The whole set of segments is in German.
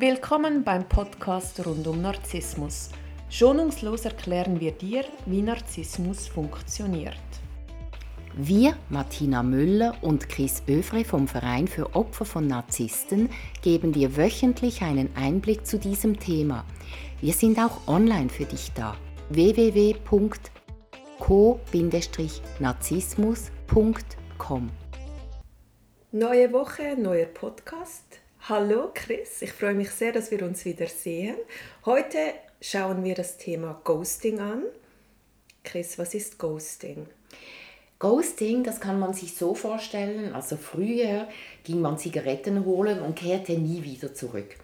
Willkommen beim Podcast rund um Narzissmus. Schonungslos erklären wir dir, wie Narzissmus funktioniert. Wir, Martina Müller und Chris Övre vom Verein für Opfer von Narzissten, geben dir wöchentlich einen Einblick zu diesem Thema. Wir sind auch online für dich da. www.co-narzissmus.com Neue Woche, neuer Podcast. Hallo Chris, ich freue mich sehr, dass wir uns wieder sehen. Heute schauen wir das Thema Ghosting an. Chris, was ist Ghosting? Ghosting, das kann man sich so vorstellen, also früher ging man Zigaretten holen und kehrte nie wieder zurück.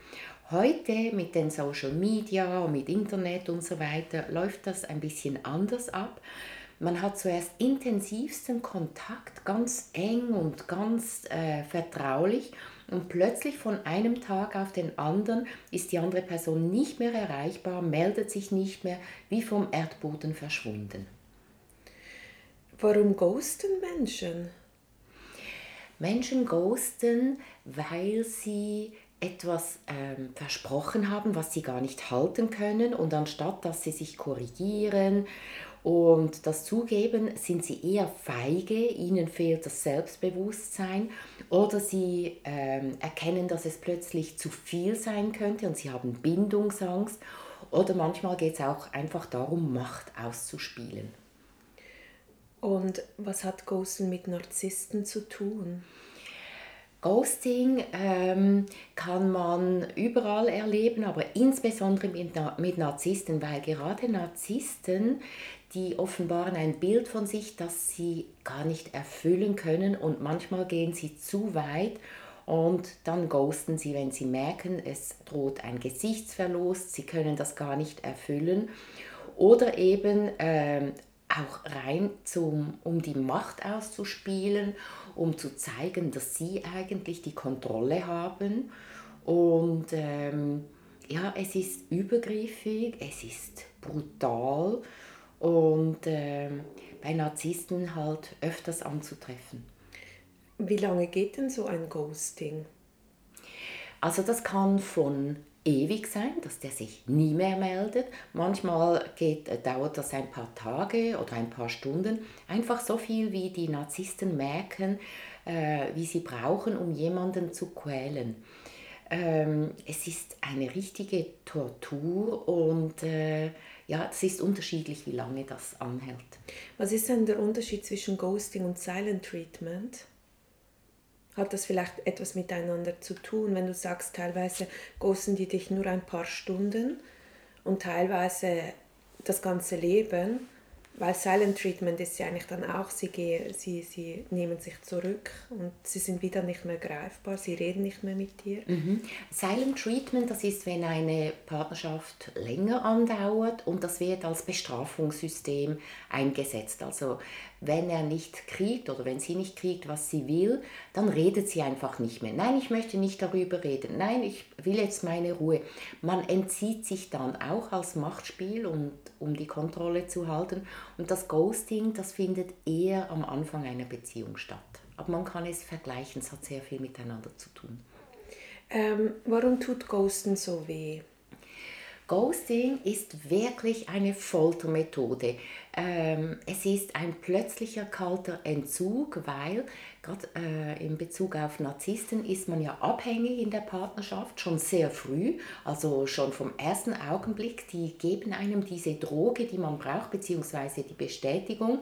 Heute mit den Social Media und mit Internet und so weiter läuft das ein bisschen anders ab. Man hat zuerst intensivsten Kontakt, ganz eng und ganz äh, vertraulich und plötzlich von einem Tag auf den anderen ist die andere Person nicht mehr erreichbar, meldet sich nicht mehr, wie vom Erdboden verschwunden. Warum ghosten Menschen? Menschen ghosten, weil sie etwas ähm, versprochen haben, was sie gar nicht halten können und anstatt dass sie sich korrigieren und das zugeben, sind sie eher feige, ihnen fehlt das Selbstbewusstsein oder sie ähm, erkennen, dass es plötzlich zu viel sein könnte und sie haben Bindungsangst oder manchmal geht es auch einfach darum, Macht auszuspielen. Und was hat Ghosten mit Narzissten zu tun? Ghosting ähm, kann man überall erleben, aber insbesondere mit, mit Narzissten, weil gerade Narzissten, die offenbaren ein Bild von sich, das sie gar nicht erfüllen können und manchmal gehen sie zu weit und dann ghosten sie, wenn sie merken, es droht ein Gesichtsverlust, sie können das gar nicht erfüllen. Oder eben ähm, auch rein zum, um die Macht auszuspielen, um zu zeigen, dass sie eigentlich die Kontrolle haben. Und ähm, ja, es ist übergriffig, es ist brutal und ähm, bei Narzissten halt öfters anzutreffen. Wie lange geht denn so ein Ghosting? Also das kann von ewig sein, dass der sich nie mehr meldet. Manchmal geht, äh, dauert das ein paar Tage oder ein paar Stunden. Einfach so viel, wie die Narzissten merken, äh, wie sie brauchen, um jemanden zu quälen. Ähm, es ist eine richtige Tortur und äh, ja, es ist unterschiedlich, wie lange das anhält. Was ist denn der Unterschied zwischen Ghosting und Silent Treatment? Hat das vielleicht etwas miteinander zu tun, wenn du sagst, teilweise ghosten die dich nur ein paar Stunden und teilweise das ganze Leben weil Silent Treatment ist ja eigentlich dann auch, sie, gehen, sie, sie nehmen sich zurück und sie sind wieder nicht mehr greifbar, sie reden nicht mehr mit dir. Mhm. Silent Treatment, das ist, wenn eine Partnerschaft länger andauert und das wird als Bestrafungssystem eingesetzt. Also wenn er nicht kriegt oder wenn sie nicht kriegt, was sie will, dann redet sie einfach nicht mehr. Nein, ich möchte nicht darüber reden. Nein, ich will jetzt meine Ruhe. Man entzieht sich dann auch als Machtspiel, und, um die Kontrolle zu halten. Und das Ghosting, das findet eher am Anfang einer Beziehung statt. Aber man kann es vergleichen, es hat sehr viel miteinander zu tun. Ähm, warum tut Ghosten so weh? Ghosting ist wirklich eine Foltermethode. Ähm, es ist ein plötzlicher kalter Entzug, weil gerade äh, in Bezug auf Narzissten ist man ja abhängig in der Partnerschaft schon sehr früh, also schon vom ersten Augenblick. Die geben einem diese Droge, die man braucht, beziehungsweise die Bestätigung.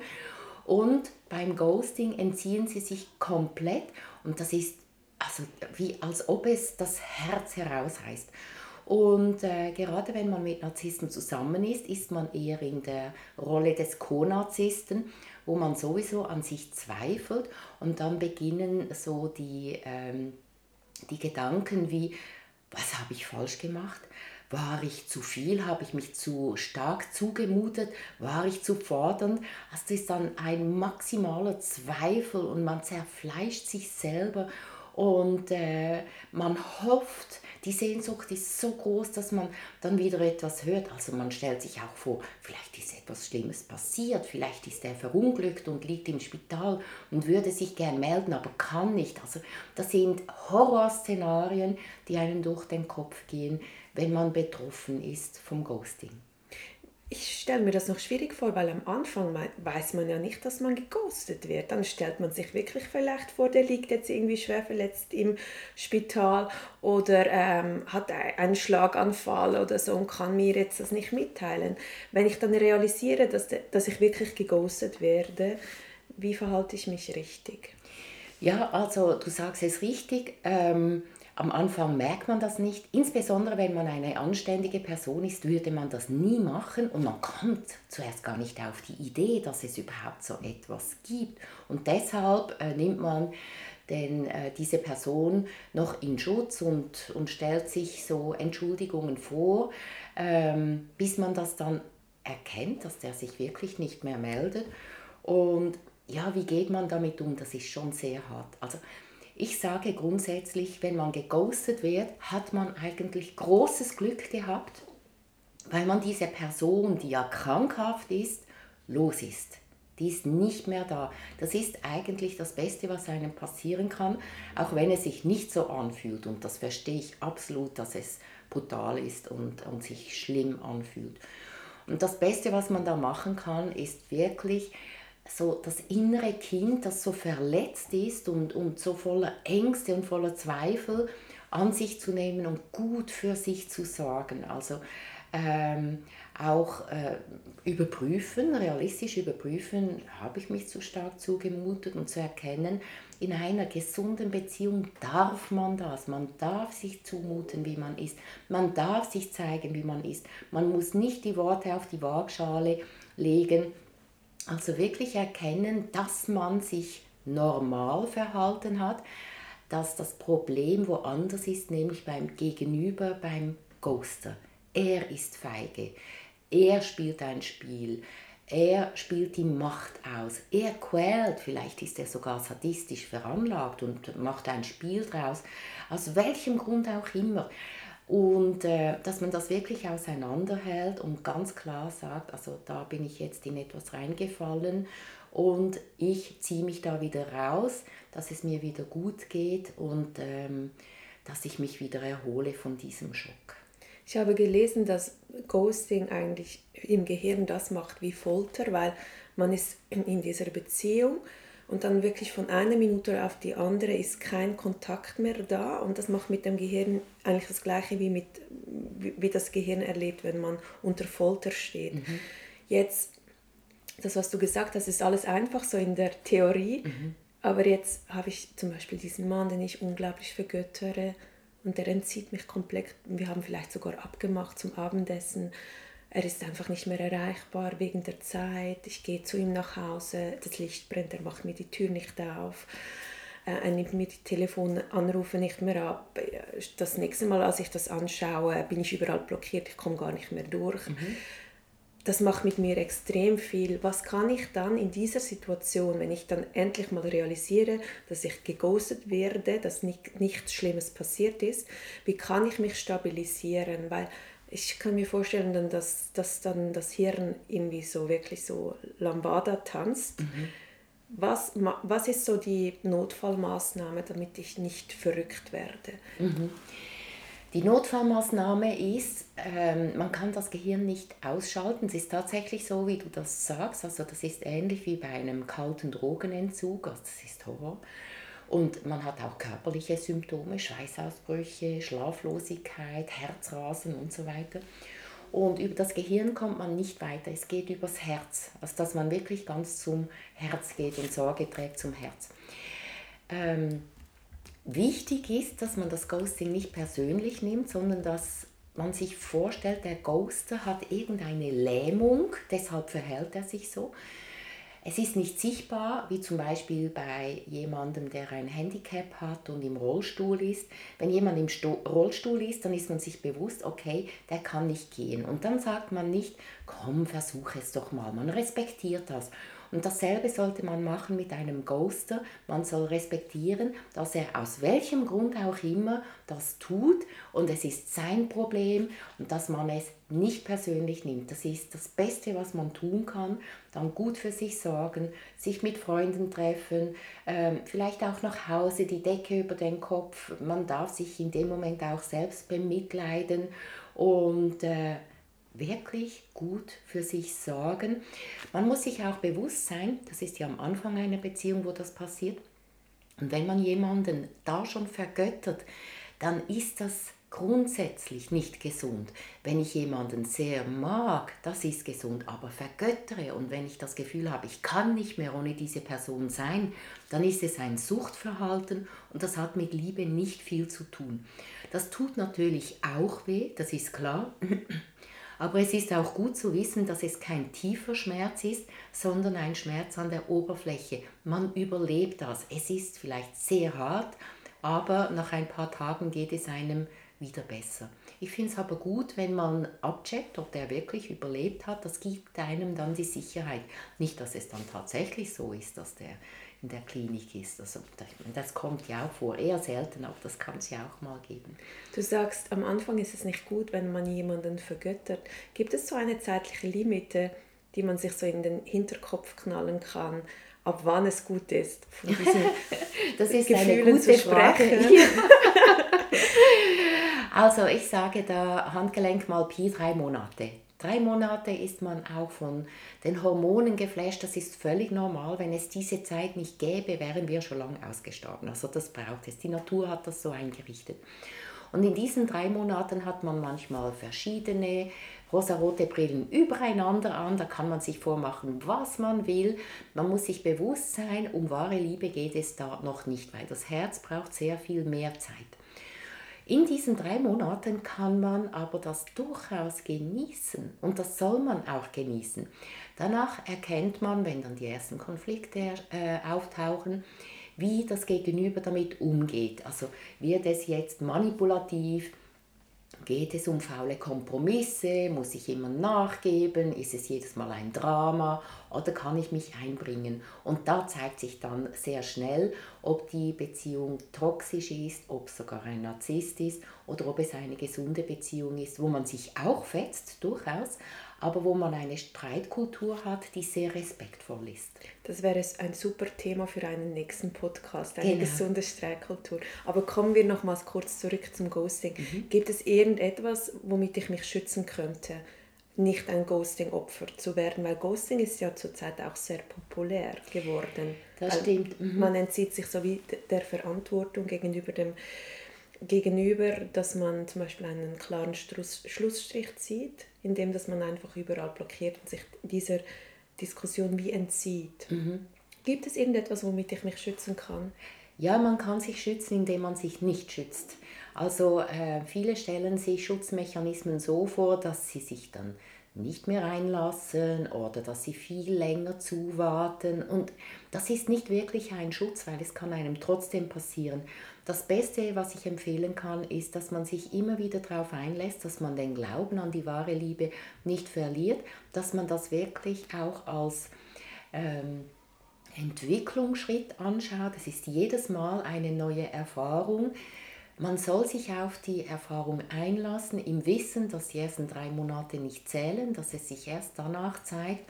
Und beim Ghosting entziehen sie sich komplett und das ist also wie als ob es das Herz herausreißt. Und äh, gerade wenn man mit Narzissten zusammen ist, ist man eher in der Rolle des Co-Narzissten, wo man sowieso an sich zweifelt und dann beginnen so die, ähm, die Gedanken wie, was habe ich falsch gemacht? War ich zu viel? Habe ich mich zu stark zugemutet? War ich zu fordernd? Also das ist dann ein maximaler Zweifel und man zerfleischt sich selber und äh, man hofft, die Sehnsucht ist so groß, dass man dann wieder etwas hört. Also man stellt sich auch vor, vielleicht ist etwas Schlimmes passiert, vielleicht ist er verunglückt und liegt im Spital und würde sich gern melden, aber kann nicht. Also das sind Horrorszenarien, die einem durch den Kopf gehen, wenn man betroffen ist vom Ghosting ich stelle mir das noch schwierig vor, weil am Anfang weiß man ja nicht, dass man geghostet wird. Dann stellt man sich wirklich vielleicht vor, der liegt jetzt irgendwie schwer verletzt im Spital oder ähm, hat einen Schlaganfall oder so und kann mir jetzt das nicht mitteilen. Wenn ich dann realisiere, dass, dass ich wirklich geghostet werde, wie verhalte ich mich richtig? Ja, also du sagst es richtig. Ähm am Anfang merkt man das nicht, insbesondere wenn man eine anständige Person ist, würde man das nie machen und man kommt zuerst gar nicht auf die Idee, dass es überhaupt so etwas gibt. Und deshalb äh, nimmt man denn äh, diese Person noch in Schutz und, und stellt sich so Entschuldigungen vor, ähm, bis man das dann erkennt, dass der sich wirklich nicht mehr meldet. Und ja, wie geht man damit um? Das ist schon sehr hart. Also ich sage grundsätzlich, wenn man geghostet wird, hat man eigentlich großes Glück gehabt, weil man diese Person, die ja krankhaft ist, los ist. Die ist nicht mehr da. Das ist eigentlich das Beste, was einem passieren kann, auch wenn es sich nicht so anfühlt. Und das verstehe ich absolut, dass es brutal ist und, und sich schlimm anfühlt. Und das Beste, was man da machen kann, ist wirklich so das innere Kind, das so verletzt ist und, und so voller Ängste und voller Zweifel an sich zu nehmen und gut für sich zu sorgen. Also ähm, auch äh, überprüfen, realistisch überprüfen, habe ich mich zu stark zugemutet und zu erkennen, in einer gesunden Beziehung darf man das. Man darf sich zumuten, wie man ist. Man darf sich zeigen, wie man ist. Man muss nicht die Worte auf die Waagschale legen, also wirklich erkennen, dass man sich normal verhalten hat, dass das Problem woanders ist, nämlich beim Gegenüber, beim Ghoster. Er ist feige. Er spielt ein Spiel. Er spielt die Macht aus. Er quält, vielleicht ist er sogar sadistisch veranlagt und macht ein Spiel draus. Aus welchem Grund auch immer. Und äh, dass man das wirklich auseinanderhält und ganz klar sagt, also da bin ich jetzt in etwas reingefallen und ich ziehe mich da wieder raus, dass es mir wieder gut geht und ähm, dass ich mich wieder erhole von diesem Schock. Ich habe gelesen, dass Ghosting eigentlich im Gehirn das macht wie Folter, weil man ist in dieser Beziehung und dann wirklich von einer Minute auf die andere ist kein Kontakt mehr da und das macht mit dem Gehirn eigentlich das gleiche wie, mit, wie, das Gehirn erlebt, wenn man unter Folter steht. Mhm. Jetzt, das was du gesagt hast, ist alles einfach so in der Theorie, mhm. aber jetzt habe ich zum Beispiel diesen Mann, den ich unglaublich vergöttere und der entzieht mich komplett. Wir haben vielleicht sogar abgemacht zum Abendessen er ist einfach nicht mehr erreichbar wegen der Zeit. Ich gehe zu ihm nach Hause, das Licht brennt, er macht mir die Tür nicht auf. Äh, er nimmt mir die Telefonanrufe nicht mehr ab. Das nächste Mal, als ich das anschaue, bin ich überall blockiert, ich komme gar nicht mehr durch. Mhm. Das macht mit mir extrem viel. Was kann ich dann in dieser Situation, wenn ich dann endlich mal realisiere, dass ich geghostet werde, dass nicht, nichts Schlimmes passiert ist, wie kann ich mich stabilisieren? Weil ich kann mir vorstellen, dass, dass dann das Hirn irgendwie so wirklich so Lambada tanzt. Mhm. Was, was ist so die Notfallmaßnahme, damit ich nicht verrückt werde? Mhm. Die Notfallmaßnahme ist, ähm, man kann das Gehirn nicht ausschalten. Es ist tatsächlich so, wie du das sagst. Also das ist ähnlich wie bei einem kalten Drogenentzug. Also das ist Horror. Und man hat auch körperliche Symptome, Schweißausbrüche, Schlaflosigkeit, Herzrasen und so weiter. Und über das Gehirn kommt man nicht weiter. Es geht übers Herz. Also dass man wirklich ganz zum Herz geht und Sorge trägt zum Herz. Ähm, wichtig ist, dass man das Ghosting nicht persönlich nimmt, sondern dass man sich vorstellt, der Ghoster hat irgendeine Lähmung, deshalb verhält er sich so. Es ist nicht sichtbar, wie zum Beispiel bei jemandem, der ein Handicap hat und im Rollstuhl ist. Wenn jemand im Sto Rollstuhl ist, dann ist man sich bewusst, okay, der kann nicht gehen. Und dann sagt man nicht, komm, versuch es doch mal. Man respektiert das. Und dasselbe sollte man machen mit einem Ghoster. Man soll respektieren, dass er aus welchem Grund auch immer das tut und es ist sein Problem und dass man es nicht persönlich nimmt. Das ist das Beste, was man tun kann. Dann gut für sich sorgen, sich mit Freunden treffen, ähm, vielleicht auch nach Hause, die Decke über den Kopf. Man darf sich in dem Moment auch selbst bemitleiden und äh, wirklich gut für sich sorgen. Man muss sich auch bewusst sein, das ist ja am Anfang einer Beziehung, wo das passiert. Und wenn man jemanden da schon vergöttert, dann ist das grundsätzlich nicht gesund. Wenn ich jemanden sehr mag, das ist gesund, aber vergöttere und wenn ich das Gefühl habe, ich kann nicht mehr ohne diese Person sein, dann ist es ein Suchtverhalten und das hat mit Liebe nicht viel zu tun. Das tut natürlich auch weh, das ist klar. Aber es ist auch gut zu wissen, dass es kein tiefer Schmerz ist, sondern ein Schmerz an der Oberfläche. Man überlebt das. Es ist vielleicht sehr hart, aber nach ein paar Tagen geht es einem wieder besser. Ich finde es aber gut, wenn man abcheckt, ob der wirklich überlebt hat. Das gibt einem dann die Sicherheit. Nicht, dass es dann tatsächlich so ist, dass der in der Klinik ist. Also, das kommt ja auch vor, eher selten, aber das kann es ja auch mal geben. Du sagst, am Anfang ist es nicht gut, wenn man jemanden vergöttert. Gibt es so eine zeitliche Limite, die man sich so in den Hinterkopf knallen kann, ab wann es gut ist, von diesen das ist Gefühlen eine gute Frage. also ich sage da Handgelenk mal Pi drei Monate. Drei Monate ist man auch von den Hormonen geflasht. Das ist völlig normal. Wenn es diese Zeit nicht gäbe, wären wir schon lange ausgestorben. Also das braucht es. Die Natur hat das so eingerichtet. Und in diesen drei Monaten hat man manchmal verschiedene rosarote Brillen übereinander an. Da kann man sich vormachen, was man will. Man muss sich bewusst sein, um wahre Liebe geht es da noch nicht, weil das Herz braucht sehr viel mehr Zeit. In diesen drei Monaten kann man aber das durchaus genießen und das soll man auch genießen. Danach erkennt man, wenn dann die ersten Konflikte äh, auftauchen, wie das Gegenüber damit umgeht. Also wird es jetzt manipulativ, Geht es um faule Kompromisse? Muss ich immer nachgeben? Ist es jedes Mal ein Drama? Oder kann ich mich einbringen? Und da zeigt sich dann sehr schnell, ob die Beziehung toxisch ist, ob es sogar ein Narzisst ist oder ob es eine gesunde Beziehung ist, wo man sich auch fetzt, durchaus, aber wo man eine Streitkultur hat, die sehr respektvoll ist. Das wäre ein super Thema für einen nächsten Podcast, eine genau. gesunde Streitkultur. Aber kommen wir nochmals kurz zurück zum Ghosting. Mhm. Gibt es irgendetwas, womit ich mich schützen könnte, nicht ein Ghosting-Opfer zu werden? Weil Ghosting ist ja zurzeit auch sehr populär geworden. Das stimmt. Mhm. Man entzieht sich so wie der Verantwortung gegenüber dem gegenüber, dass man zum Beispiel einen klaren Schlussstrich zieht, indem dass man einfach überall blockiert und sich dieser Diskussion wie entzieht. Mhm. Gibt es irgendetwas, womit ich mich schützen kann? Ja, man kann sich schützen, indem man sich nicht schützt. Also äh, viele stellen sich Schutzmechanismen so vor, dass sie sich dann nicht mehr einlassen oder dass sie viel länger zuwarten. Und das ist nicht wirklich ein Schutz, weil es kann einem trotzdem passieren. Das Beste, was ich empfehlen kann, ist, dass man sich immer wieder darauf einlässt, dass man den Glauben an die wahre Liebe nicht verliert, dass man das wirklich auch als ähm, Entwicklungsschritt anschaut. Es ist jedes Mal eine neue Erfahrung. Man soll sich auf die Erfahrung einlassen, im Wissen, dass die ersten drei Monate nicht zählen, dass es sich erst danach zeigt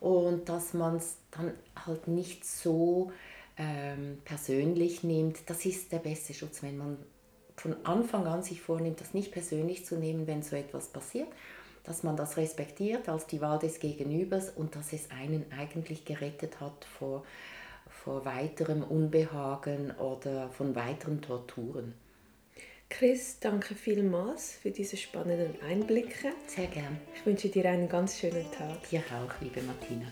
und dass man es dann halt nicht so ähm, persönlich nimmt. Das ist der beste Schutz, wenn man von Anfang an sich vornimmt, das nicht persönlich zu nehmen, wenn so etwas passiert, dass man das respektiert als die Wahl des Gegenübers und dass es einen eigentlich gerettet hat vor, vor weiterem Unbehagen oder von weiteren Torturen. Chris, danke vielmals für diese spannenden Einblicke. Sehr gern. Ich wünsche dir einen ganz schönen Tag. Dir auch, liebe Martina.